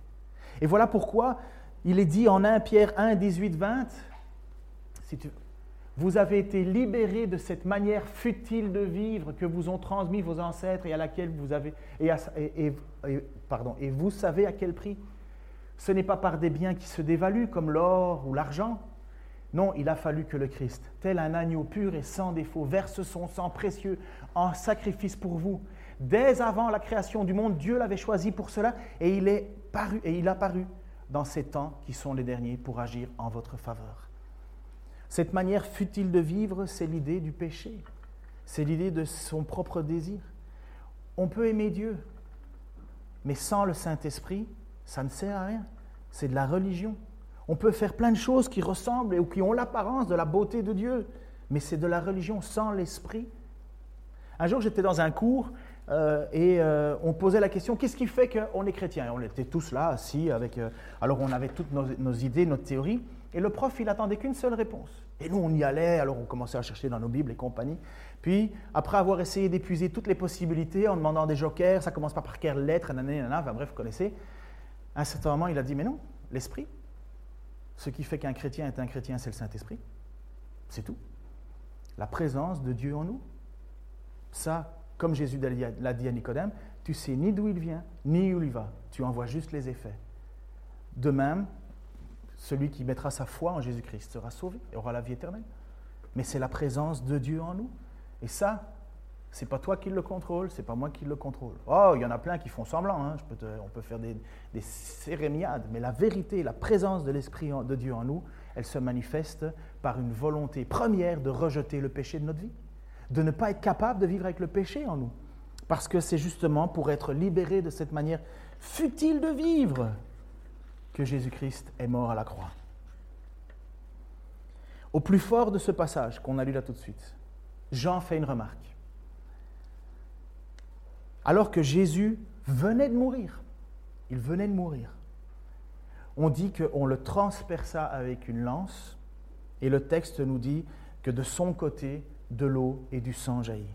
Et voilà pourquoi il est dit en 1 Pierre 1, 18, 20, si vous avez été libérés de cette manière futile de vivre que vous ont transmis vos ancêtres et à laquelle vous avez, et, pardon, et vous savez à quel prix? Ce n'est pas par des biens qui se dévaluent comme l'or ou l'argent, non, il a fallu que le Christ, tel un agneau pur et sans défaut, verse son sang précieux en sacrifice pour vous. Dès avant la création du monde, Dieu l'avait choisi pour cela et il est paru et il a paru dans ces temps qui sont les derniers pour agir en votre faveur. Cette manière futile de vivre, c'est l'idée du péché. C'est l'idée de son propre désir. On peut aimer Dieu, mais sans le Saint-Esprit, ça ne sert à rien. C'est de la religion. On peut faire plein de choses qui ressemblent ou qui ont l'apparence de la beauté de Dieu, mais c'est de la religion sans l'esprit. Un jour, j'étais dans un cours euh, et euh, on posait la question qu'est-ce qui fait qu'on est chrétien? Et on était tous là, assis, avec. euh, alors on avait toutes nos, idées, notre théorie, et le prof, il attendait qu'une seule réponse. Et nous, on y allait, alors on commençait à chercher dans nos Bibles et compagnie. Puis, après avoir essayé d'épuiser toutes les possibilités en demandant des jokers, ça commence pas par quelle lettre, nanana, nanana, enfin bref, vous connaissez. À un certain moment, il a dit Mais non, l'esprit. Ce qui fait qu'un chrétien est un chrétien, c'est le Saint-Esprit. C'est tout. La présence de Dieu en nous. Ça, comme Jésus l'a dit à Nicodème, tu sais ni d'où il vient, ni où il va. Tu en vois juste les effets. De même, celui qui mettra sa foi en Jésus-Christ sera sauvé et aura la vie éternelle. Mais c'est la présence de Dieu en nous. Et ça, c'est pas toi qui le contrôle, c'est pas moi qui le contrôle. Oh, il y en a plein qui font semblant. hein. On peut faire des, des cérémiades, mais la vérité, la présence de l'Esprit de Dieu en nous, elle se manifeste par une volonté première de rejeter le péché de notre vie, de ne pas être capable de vivre avec le péché en nous, parce que c'est justement pour être libéré de cette manière futile de vivre que Jésus-Christ est mort à la croix. Au plus fort de ce passage qu'on a lu là tout de suite, Jean fait une remarque. Alors que Jésus venait de mourir, il venait de mourir, on dit qu'on le transperça avec une lance, et le texte nous dit que de son côté, de l'eau et du sang jaillit.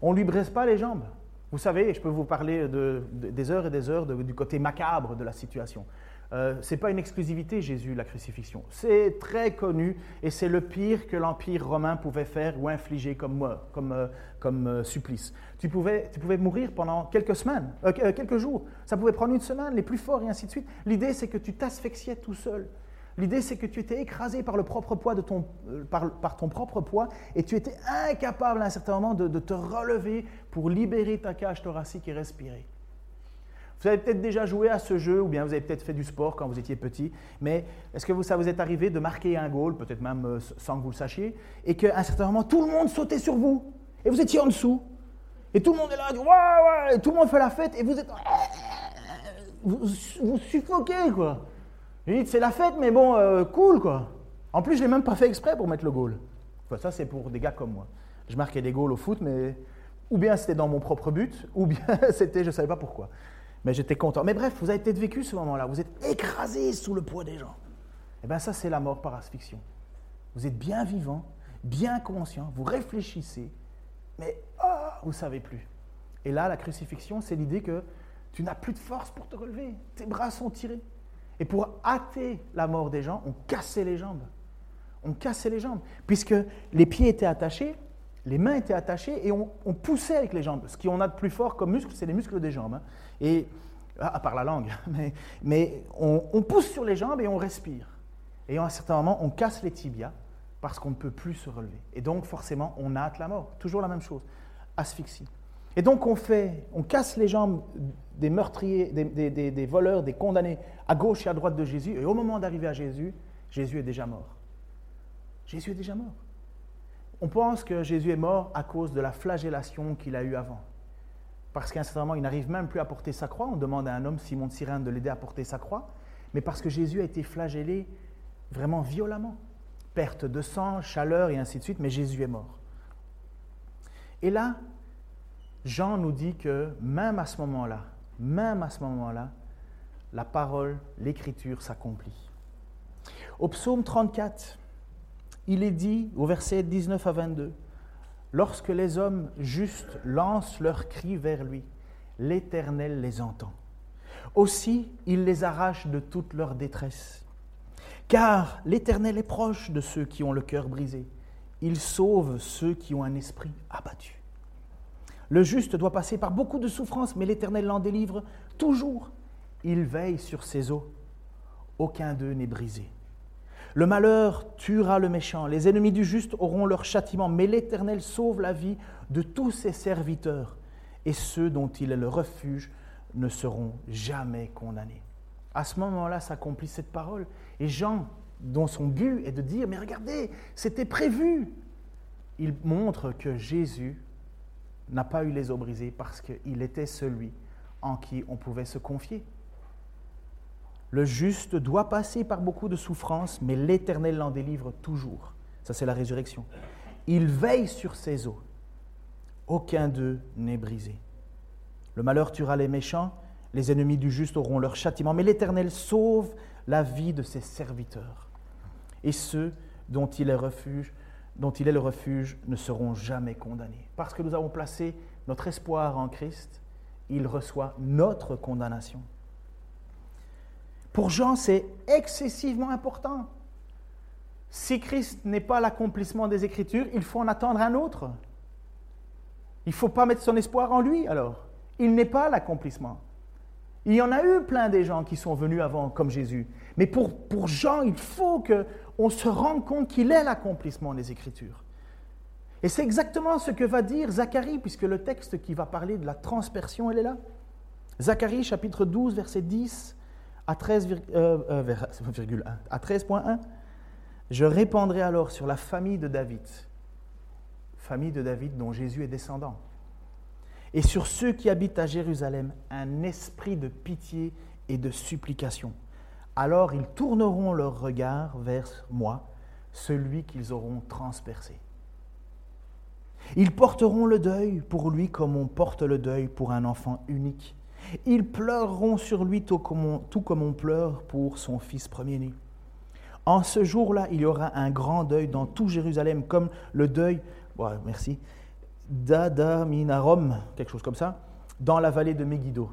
On ne lui brise pas les jambes. Vous savez, je peux vous parler de- de- des heures et des heures du côté macabre de la situation. Euh, ce n'est pas une exclusivité, Jésus, la crucifixion. C'est très connu et c'est le pire que l'Empire romain pouvait faire ou infliger comme, mort, comme, euh, comme euh, supplice. Tu pouvais, tu pouvais mourir pendant quelques semaines, euh, euh, quelques jours. Ça pouvait prendre une semaine, les plus forts et ainsi de suite. L'idée, c'est que tu t'asphyxiais tout seul. L'idée, c'est que tu étais écrasé par le propre poids de ton, euh, par, ton propre poids et tu étais incapable à un certain moment de te relever pour libérer ta cage thoracique et respirer. Vous avez peut-être déjà joué à ce jeu, ou bien vous avez peut-être fait du sport quand vous étiez petit, mais est-ce que ça vous est arrivé de marquer un goal, peut-être même euh, sans que vous le sachiez, et qu'à un certain moment, tout le monde sautait sur vous, et vous étiez en dessous, et tout le monde est là, ouais, ouais, et tout le monde fait la fête, et vous êtes... Vous, vous suffoquez, quoi. C'est la fête, mais bon, euh, cool, quoi. En plus, je l'ai même pas fait exprès pour mettre le goal. Ça, c'est pour des gars comme moi. Je marquais des goals au foot, mais ou bien c'était dans mon propre but, ou bien c'était, je ne savais pas pourquoi. Mais j'étais content. Mais bref, vous avez peut-être vécu ce moment-là. Vous êtes écrasé sous le poids des gens. Eh bien, ça, c'est la mort par asphyxion. Vous êtes bien vivant, bien conscient, vous réfléchissez, mais ah, vous ne savez plus. Et là, la crucifixion, c'est l'idée que tu n'as plus de force pour te relever. Tes bras sont tirés. Et pour hâter la mort des gens, on cassait les jambes. On cassait les jambes. Puisque les pieds étaient attachés, les mains étaient attachées et on, poussait avec les jambes. Ce qu'on a de plus fort comme muscle, c'est les muscles des jambes. hein. Et, ah, à part la langue, mais, mais on, pousse sur les jambes et on respire. Et à un certain moment, on casse les tibias parce qu'on ne peut plus se relever. Et donc, forcément, on hâte la mort. Toujours la même chose. Asphyxie. Et donc, on fait, on casse les jambes des meurtriers, des voleurs, des condamnés à gauche et à droite de Jésus. Et au moment d'arriver à Jésus, Jésus est déjà mort. Jésus est déjà mort. On pense que Jésus est mort à cause de la flagellation qu'il a eue avant. Parce qu'à un certain moment, il n'arrive même plus à porter sa croix. On demande à un homme, Simon de Cyrène, de l'aider à porter sa croix. Mais parce que Jésus a été flagellé vraiment violemment. Perte de sang, chaleur et ainsi de suite, mais Jésus est mort. Et là, Jean nous dit que même à ce moment-là, même à ce moment-là, la parole, l'écriture s'accomplit. Au psaume 34, il est dit au verset 19 à 22, Lorsque les hommes justes lancent leurs cris vers lui, l'Éternel les entend. Aussi, il les arrache de toute leur détresse. Car l'Éternel est proche de ceux qui ont le cœur brisé. Il sauve ceux qui ont un esprit abattu. Le juste doit passer par beaucoup de souffrances, mais l'Éternel l'en délivre toujours. Il veille sur ses eaux. Aucun d'eux n'est brisé. Le malheur tuera le méchant, les ennemis du juste auront leur châtiment, mais l'Éternel sauve la vie de tous ses serviteurs, et ceux dont il est le refuge ne seront jamais condamnés. À ce moment-là s'accomplit cette parole, et Jean, dont son but est de dire, mais regardez, c'était prévu, il montre que Jésus n'a pas eu les os brisés parce qu'il était celui en qui on pouvait se confier. Le juste doit passer par beaucoup de souffrances, mais l'Éternel l'en délivre toujours. Ça, c'est la résurrection. Il veille sur ses os. Aucun d'eux n'est brisé. Le malheur tuera les méchants, les ennemis du juste auront leur châtiment, mais l'Éternel sauve la vie de ses serviteurs. Et ceux dont il est dont il est le refuge, ne seront jamais condamnés. Parce que nous avons placé notre espoir en Christ, il reçoit notre condamnation. Pour Jean, c'est excessivement important. Si Christ n'est pas l'accomplissement des Écritures, il faut en attendre un autre. Il ne faut pas mettre son espoir en lui alors. Il n'est pas l'accomplissement. Il y en a eu plein des gens qui sont venus avant comme Jésus. Mais pour, pour Jean, il faut qu'on se rende compte qu'il est l'accomplissement des Écritures. Et c'est exactement ce que va dire Zacharie, puisque le texte qui va parler de la transpersion, elle est là. Zacharie chapitre 12, verset 10 à 13,1. Euh, euh, 13.1. Je répandrai alors sur la famille de David, famille de David dont Jésus est descendant, et sur ceux qui habitent à Jérusalem un esprit de pitié et de supplication. Alors ils tourneront leur regard vers moi, celui qu'ils auront transpercé. Ils porteront le deuil pour lui comme on porte le deuil pour un enfant unique. Ils pleureront sur lui tout comme on, pleure pour son fils premier-né. En ce jour-là, il y aura un grand deuil dans tout Jérusalem, comme le deuil, merci, d'Adaminarom, quelque chose comme ça, dans la vallée de Megiddo.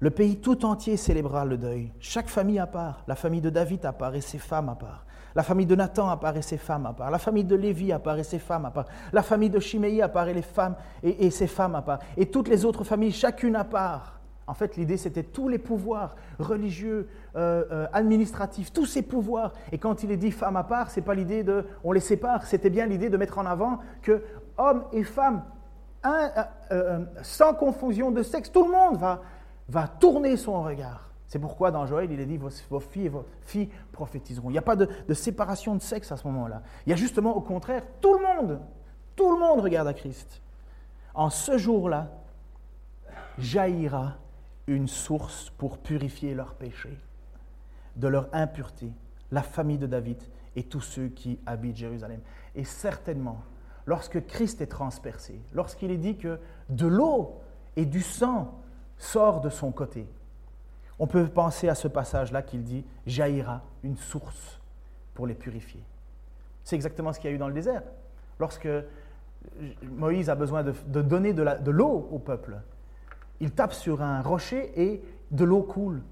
Le pays tout entier célébrera le deuil, chaque famille à part, la famille de David à part et ses femmes à part. La famille de Nathan apparaît ses femmes à part. La famille de Lévi apparaît ses femmes à part. La famille de Chiméi apparaît les femmes et, ses femmes à part. Et toutes les autres familles, chacune à part. En fait, l'idée, c'était tous les pouvoirs religieux, euh, euh, administratifs, tous ces pouvoirs. Et quand il est dit femmes à part, c'est pas l'idée de on les sépare, c'était bien l'idée de mettre en avant que hommes et femmes, euh, sans confusion de sexe, tout le monde va tourner son regard c'est pourquoi dans Joël, il est dit vos, filles et vos filles prophétiseront. Il n'y a pas de, de, séparation de sexe à ce moment-là. Il y a justement au contraire, tout le monde, tout le monde regarde à Christ. En ce jour-là, jaillira une source pour purifier leurs péchés, de leur impureté, la famille de David et tous ceux qui habitent Jérusalem. Et certainement, lorsque Christ est transpercé, lorsqu'il est dit que de l'eau et du sang sort de son côté, on peut penser à ce passage-là qu'il dit jaillira une source pour les purifier. C'est exactement ce qu'il y a eu dans le désert. Lorsque Moïse a besoin de, donner de l'eau au peuple, il tape sur un rocher et de l'eau coule.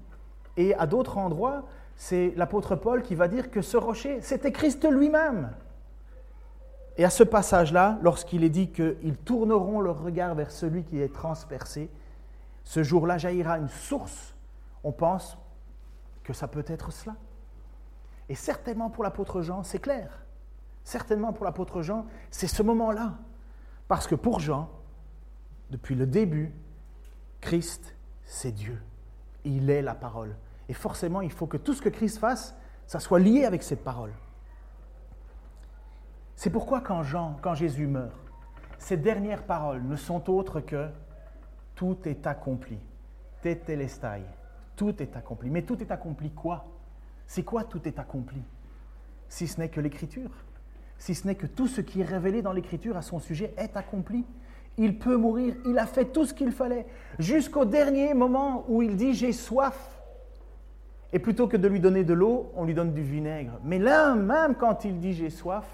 Et à d'autres endroits, c'est l'apôtre Paul qui va dire que ce rocher, c'était Christ lui-même. Et à ce passage-là, lorsqu'il est dit qu'ils tourneront leur regard vers celui qui est transpercé, ce jour-là jaillira une source on pense que ça peut être cela. Et certainement pour l'apôtre Jean, c'est clair. Certainement pour l'apôtre Jean, c'est ce moment-là. Parce que pour Jean, depuis le début, Christ, c'est Dieu. Il est la parole. Et forcément, il faut que tout ce que Christ fasse, ça soit lié avec cette parole. C'est pourquoi quand Jean, quand Jésus meurt, ses dernières paroles ne sont autres que tout est accompli. Tetelestai. Tout est accompli. Mais tout est accompli quoi? C'est quoi tout est accompli? Si ce n'est que l'écriture. Si ce n'est que tout ce qui est révélé dans l'écriture à son sujet est accompli. Il peut mourir, il a fait tout ce qu'il fallait, jusqu'au dernier moment où il dit j'ai soif. Et plutôt que de lui donner de l'eau, on lui donne du vinaigre. Mais là, même quand il dit j'ai soif,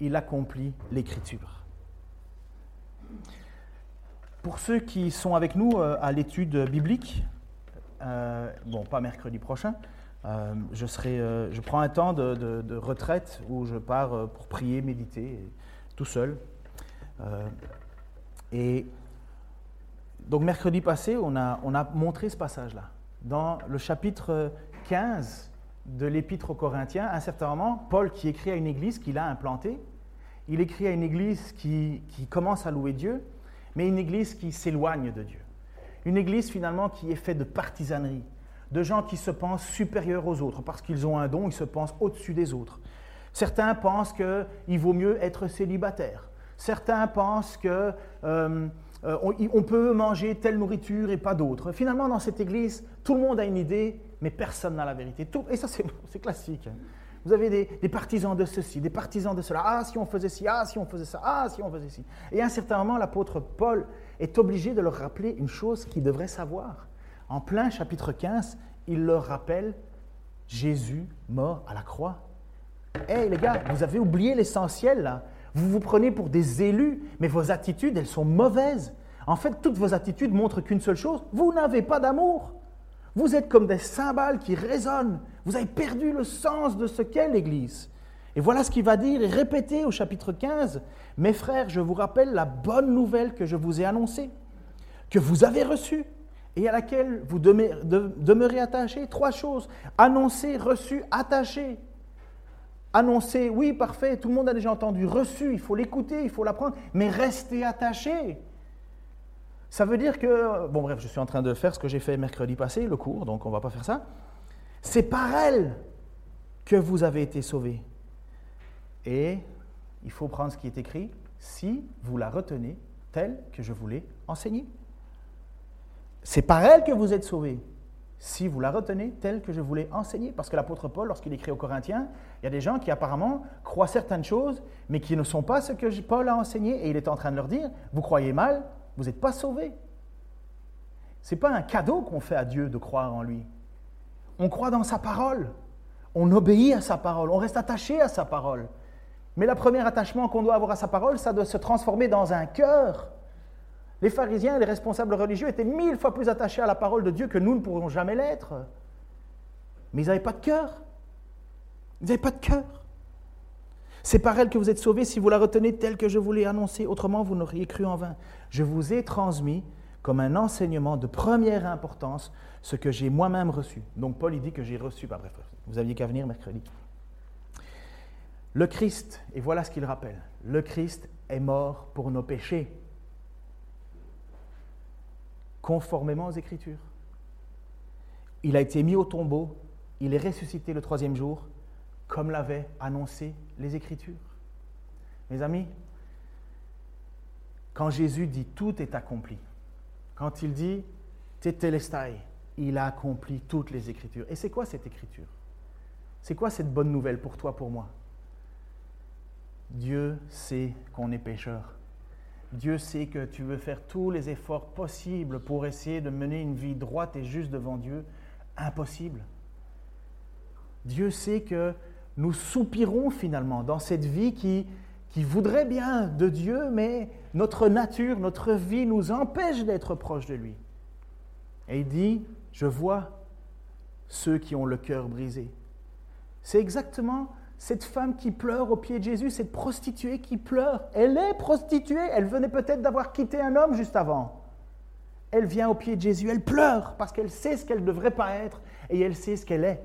il accomplit l'écriture. Pour ceux qui sont avec nous euh, à l'étude biblique, euh, bon, pas mercredi prochain, euh, euh, je prends un temps de, retraite où je pars pour prier, méditer, tout seul. et donc mercredi passé, on a, on a montré ce passage-là. Dans le chapitre 15 de l'Épître aux Corinthiens, à un certain moment, Paul, qui écrit à une église qu'il a implantée, il écrit à une église qui commence à louer Dieu, mais une église qui s'éloigne de Dieu. Une église finalement qui est faite de partisanerie, de gens qui se pensent supérieurs aux autres parce qu'ils ont un don, ils se pensent au-dessus des autres. Certains pensent qu'il vaut mieux être célibataire. Certains pensent qu'on euh, euh, peut manger telle nourriture et pas d'autre. Finalement, dans cette église, tout le monde a une idée, mais personne n'a la vérité. et ça, c'est classique. Hein. Vous avez des, des, partisans de ceci, des partisans de cela. Ah, si on faisait ci, ah, si on faisait ça, ah, si on faisait ci. Et à un certain moment, l'apôtre Paul est obligé de leur rappeler une chose qu'ils devraient savoir. En plein chapitre 15, il leur rappelle Jésus mort à la croix. Hé les gars, vous avez oublié l'essentiel là. Vous vous prenez pour des élus, mais vos attitudes, elles sont mauvaises. En fait, toutes vos attitudes montrent qu'une seule chose, vous n'avez pas d'amour. Vous êtes comme des cymbales qui résonnent. Vous avez perdu le sens de ce qu'est l'Église. Et voilà ce qu'il va dire et répéter au chapitre 15. Mes frères, je vous rappelle la bonne nouvelle que je vous ai annoncée, que vous avez reçue et à laquelle vous demeurez attachés. Trois choses. Annoncer, reçu, attaché. Annoncer, oui, parfait, tout le monde a déjà entendu. Reçu, il faut l'écouter, il faut l'apprendre, mais rester attaché. Ça veut dire que, bon bref, je suis en train de faire ce que j'ai fait mercredi passé, le cours, donc on ne va pas faire ça. C'est par elle que vous avez été sauvés. Et il faut prendre ce qui est écrit, si vous la retenez telle que je vous l'ai enseignée. C'est par elle que vous êtes sauvés, si vous la retenez telle que je vous l'ai enseignée. Parce que l'apôtre Paul, lorsqu'il écrit aux Corinthiens, il y a des gens qui apparemment croient certaines choses, mais qui ne sont pas ce que Paul a enseigné, et il est en train de leur dire, vous croyez mal, vous n'êtes pas sauvés. Ce n'est pas un cadeau qu'on fait à Dieu de croire en lui. On croit dans sa parole. On obéit à sa parole. On reste attaché à sa parole. Mais le premier attachement qu'on doit avoir à sa parole, ça doit se transformer dans un cœur. Les pharisiens et les responsables religieux étaient mille fois plus attachés à la parole de Dieu que nous ne pourrions jamais l'être. Mais ils n'avaient pas de cœur. Ils n'avaient pas de cœur. C'est par elle que vous êtes sauvés si vous la retenez telle que je vous l'ai annoncée. Autrement, vous n'auriez cru en vain. Je vous ai transmis comme un enseignement de première importance ce que j'ai moi-même reçu. Donc Paul dit que j'ai reçu, bah, bref, vous aviez qu'à venir mercredi. Le Christ, et voilà ce qu'il rappelle, le Christ est mort pour nos péchés, conformément aux Écritures. Il a été mis au tombeau, il est ressuscité le troisième jour, comme l'avaient annoncé les Écritures. Mes amis, quand Jésus dit tout est accompli, quand il dit Tetelestai, il a accompli toutes les Écritures. Et c'est quoi cette Écriture? C'est quoi cette bonne nouvelle pour toi, pour moi? Dieu sait qu'on est pécheur. Dieu sait que tu veux faire tous les efforts possibles pour essayer de mener une vie droite et juste devant Dieu. Impossible. Dieu sait que nous soupirons finalement dans cette vie qui, qui voudrait bien de Dieu, mais notre nature, notre vie nous empêche d'être proche de lui. Et il dit, je vois ceux qui ont le cœur brisé. C'est exactement cette femme qui pleure au pied de Jésus, cette prostituée qui pleure. Elle est prostituée, elle venait peut-être d'avoir quitté un homme juste avant. Elle vient au pied de Jésus, elle pleure parce qu'elle sait ce qu'elle ne devrait pas être et elle sait ce qu'elle est.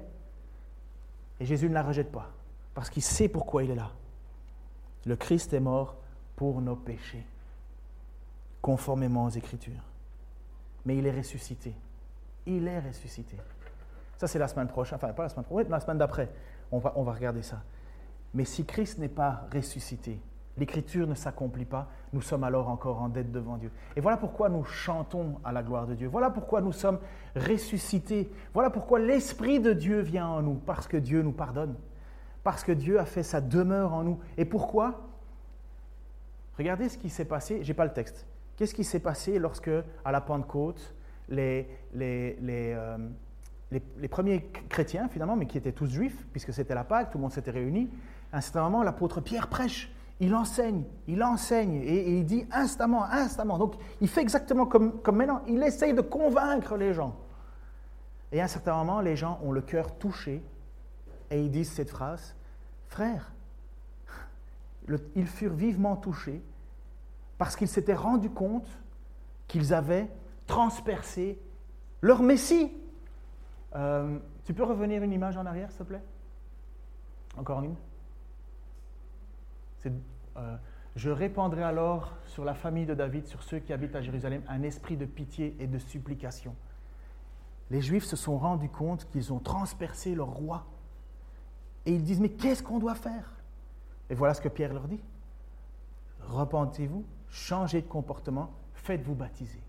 Et Jésus ne la rejette pas parce qu'il sait pourquoi il est là. Le Christ est mort pour nos péchés conformément aux Écritures. Mais il est ressuscité. Il est ressuscité. Ça, c'est la semaine prochaine, enfin pas la semaine prochaine, la semaine d'après. On va, on va regarder ça. Mais si Christ n'est pas ressuscité, l'Écriture ne s'accomplit pas, nous sommes alors encore en dette devant Dieu. Et voilà pourquoi nous chantons à la gloire de Dieu. Voilà pourquoi nous sommes ressuscités. Voilà pourquoi l'Esprit de Dieu vient en nous, parce que Dieu nous pardonne. Parce que Dieu a fait sa demeure en nous. Et pourquoi? Regardez ce qui s'est passé, je n'ai pas le texte, Qu'est-ce qui s'est passé lorsque, à la Pentecôte, les, les, euh, les, premiers chrétiens, finalement, mais qui étaient tous juifs, puisque c'était la Pâque, tout le monde s'était réuni, à un certain moment, l'apôtre Pierre prêche, il enseigne, il enseigne, et, il dit instamment, instamment. Donc, il fait exactement comme, comme maintenant, il essaye de convaincre les gens. Et à un certain moment, les gens ont le cœur touché, et ils disent cette phrase, Frère, ils furent vivement touchés parce qu'ils s'étaient rendus compte qu'ils avaient transpercé leur Messie. Euh, tu peux revenir une image en arrière, s'il te plaît? Encore une euh, Je répandrai alors sur la famille de David, sur ceux qui habitent à Jérusalem, un esprit de pitié et de supplication. Les Juifs se sont rendus compte qu'ils ont transpercé leur roi. Et ils disent, mais qu'est-ce qu'on doit faire? Et voilà ce que Pierre leur dit. Repentez-vous changez de comportement, faites-vous baptiser.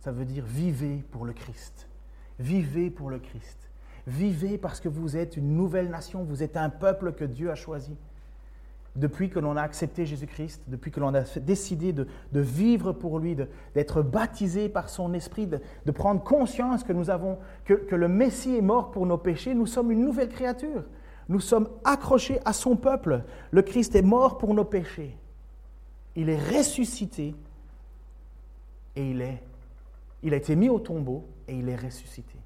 Ça veut dire vivez pour le Christ. Vivez pour le Christ. Vivez parce que vous êtes une nouvelle nation, vous êtes un peuple que Dieu a choisi. Depuis que l'on a accepté Jésus-Christ, depuis que l'on a décidé de, vivre pour lui, d'être baptisé par son esprit, de, prendre conscience que nous avons, que, que le Messie est mort pour nos péchés, nous sommes une nouvelle créature. Nous sommes accrochés à son peuple. Le Christ est mort pour nos péchés. Il est ressuscité et il, est, il a été mis au tombeau et il est ressuscité.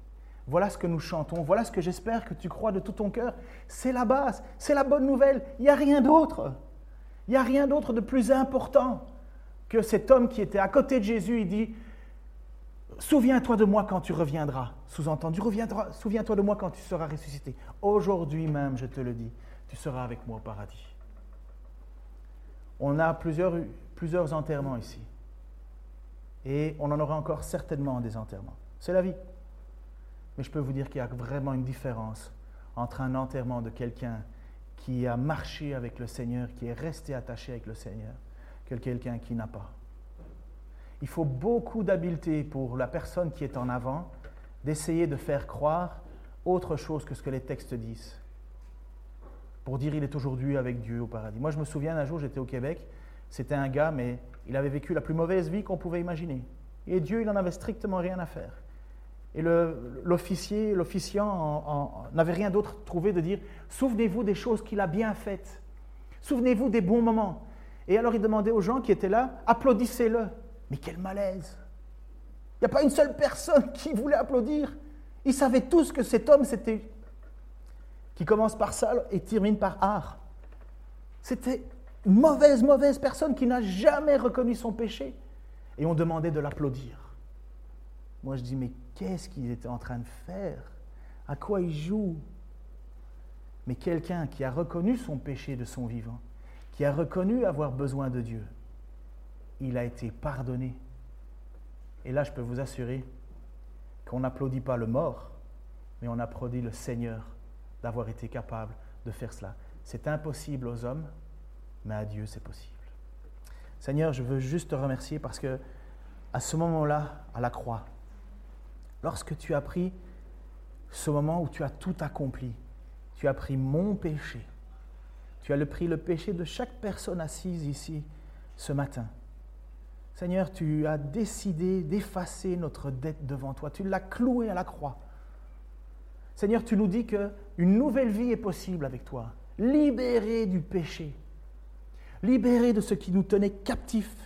Voilà ce que nous chantons, voilà ce que j'espère que tu crois de tout ton cœur. C'est la base, c'est la bonne nouvelle. Il n'y a rien d'autre. Il n'y a rien d'autre de plus important que cet homme qui était à côté de Jésus. Il dit, souviens-toi de moi quand tu reviendras. Sous-entendu, souviens-toi de moi quand tu seras ressuscité. Aujourd'hui même, je te le dis, tu seras avec moi au paradis. On a plusieurs, plusieurs enterrements ici. Et on en aura encore certainement des enterrements. C'est la vie. Mais je peux vous dire qu'il y a vraiment une différence entre un enterrement de quelqu'un qui a marché avec le Seigneur, qui est resté attaché avec le Seigneur, que quelqu'un qui n'a pas. Il faut beaucoup d'habileté pour la personne qui est en avant d'essayer de faire croire autre chose que ce que les textes disent. Pour dire il est aujourd'hui avec Dieu au paradis. Moi je me souviens un jour j'étais au Québec, c'était un gars mais il avait vécu la plus mauvaise vie qu'on pouvait imaginer. Et Dieu il n'en avait strictement rien à faire. Et l'officier, l'officiant n'avait rien d'autre trouvé de dire Souvenez-vous des choses qu'il a bien faites. Souvenez-vous des bons moments. Et alors il demandait aux gens qui étaient là Applaudissez-le. Mais quel malaise Il n'y a pas une seule personne qui voulait applaudir. Ils savaient tous que cet homme, c'était. qui commence par ça et termine par art. C'était une mauvaise, mauvaise personne qui n'a jamais reconnu son péché. Et on demandait de l'applaudir. Moi, je dis, mais qu'est-ce qu'il était en train de faire? À quoi il joue Mais quelqu'un qui a reconnu son péché de son vivant, qui a reconnu avoir besoin de Dieu, il a été pardonné. Et là, je peux vous assurer qu'on n'applaudit pas le mort, mais on applaudit le Seigneur d'avoir été capable de faire cela. C'est impossible aux hommes, mais à Dieu, c'est possible. Seigneur, je veux juste te remercier parce que à ce moment-là, à la croix, lorsque tu as pris ce moment où tu as tout accompli, tu as pris mon péché, tu as pris le péché de chaque personne assise ici ce matin. Seigneur, tu as décidé d'effacer notre dette devant toi, tu l'as cloué à la croix. Seigneur, tu nous dis qu'une nouvelle vie est possible avec toi, libéré du péché, libéré de ce qui nous tenait captifs.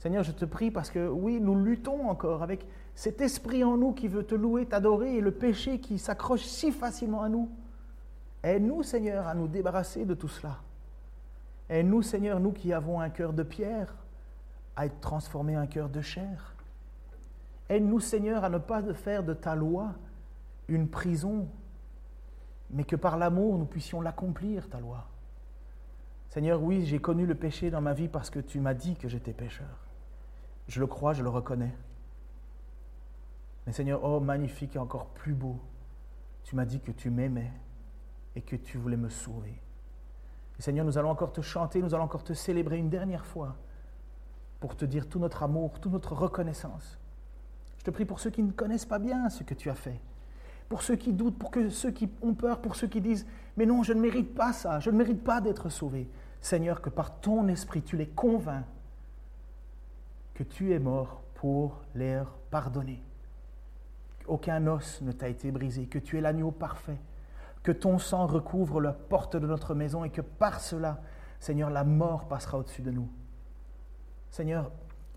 Seigneur, je te prie parce que oui, nous luttons encore avec cet esprit en nous qui veut te louer, t'adorer, et le péché qui s'accroche si facilement à nous. Aide-nous, Seigneur, à nous débarrasser de tout cela. Aide-nous, Seigneur, nous qui avons un cœur de pierre, à être transformés en un cœur de chair. Aide-nous, Seigneur, à ne pas faire de ta loi une prison, mais que par l'amour, nous puissions l'accomplir, ta loi. Seigneur, oui, j'ai connu le péché dans ma vie parce que tu m'as dit que j'étais pécheur. Je le crois, je le reconnais. Mais Seigneur, oh magnifique et encore plus beau, tu m'as dit que tu m'aimais et que tu voulais me sauver. Seigneur, nous allons encore te chanter, nous allons encore te célébrer une dernière fois pour te dire tout notre amour, toute notre reconnaissance. Je te prie pour ceux qui ne connaissent pas bien ce que tu as fait, pour ceux qui doutent, pour ceux qui ont peur, pour ceux qui disent, mais non, je ne mérite pas ça, je ne mérite pas d'être sauvé. Seigneur, que par ton esprit, tu les convaincs que tu es mort pour les pardonner aucun os ne t'a été brisé, que tu es l'agneau parfait, que ton sang recouvre la porte de notre maison et que par cela, Seigneur, la mort passera au-dessus de nous. Seigneur,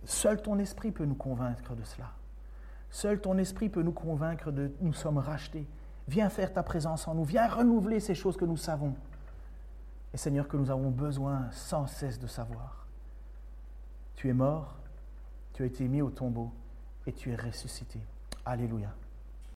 seul ton esprit peut nous convaincre de cela. Seul ton esprit peut nous convaincre de nous sommes rachetés. Viens faire ta présence en nous, viens renouveler ces choses que nous savons. Et Seigneur, que nous avons besoin sans cesse de savoir. Tu es mort, tu as été mis au tombeau et tu es ressuscité. Alléluia.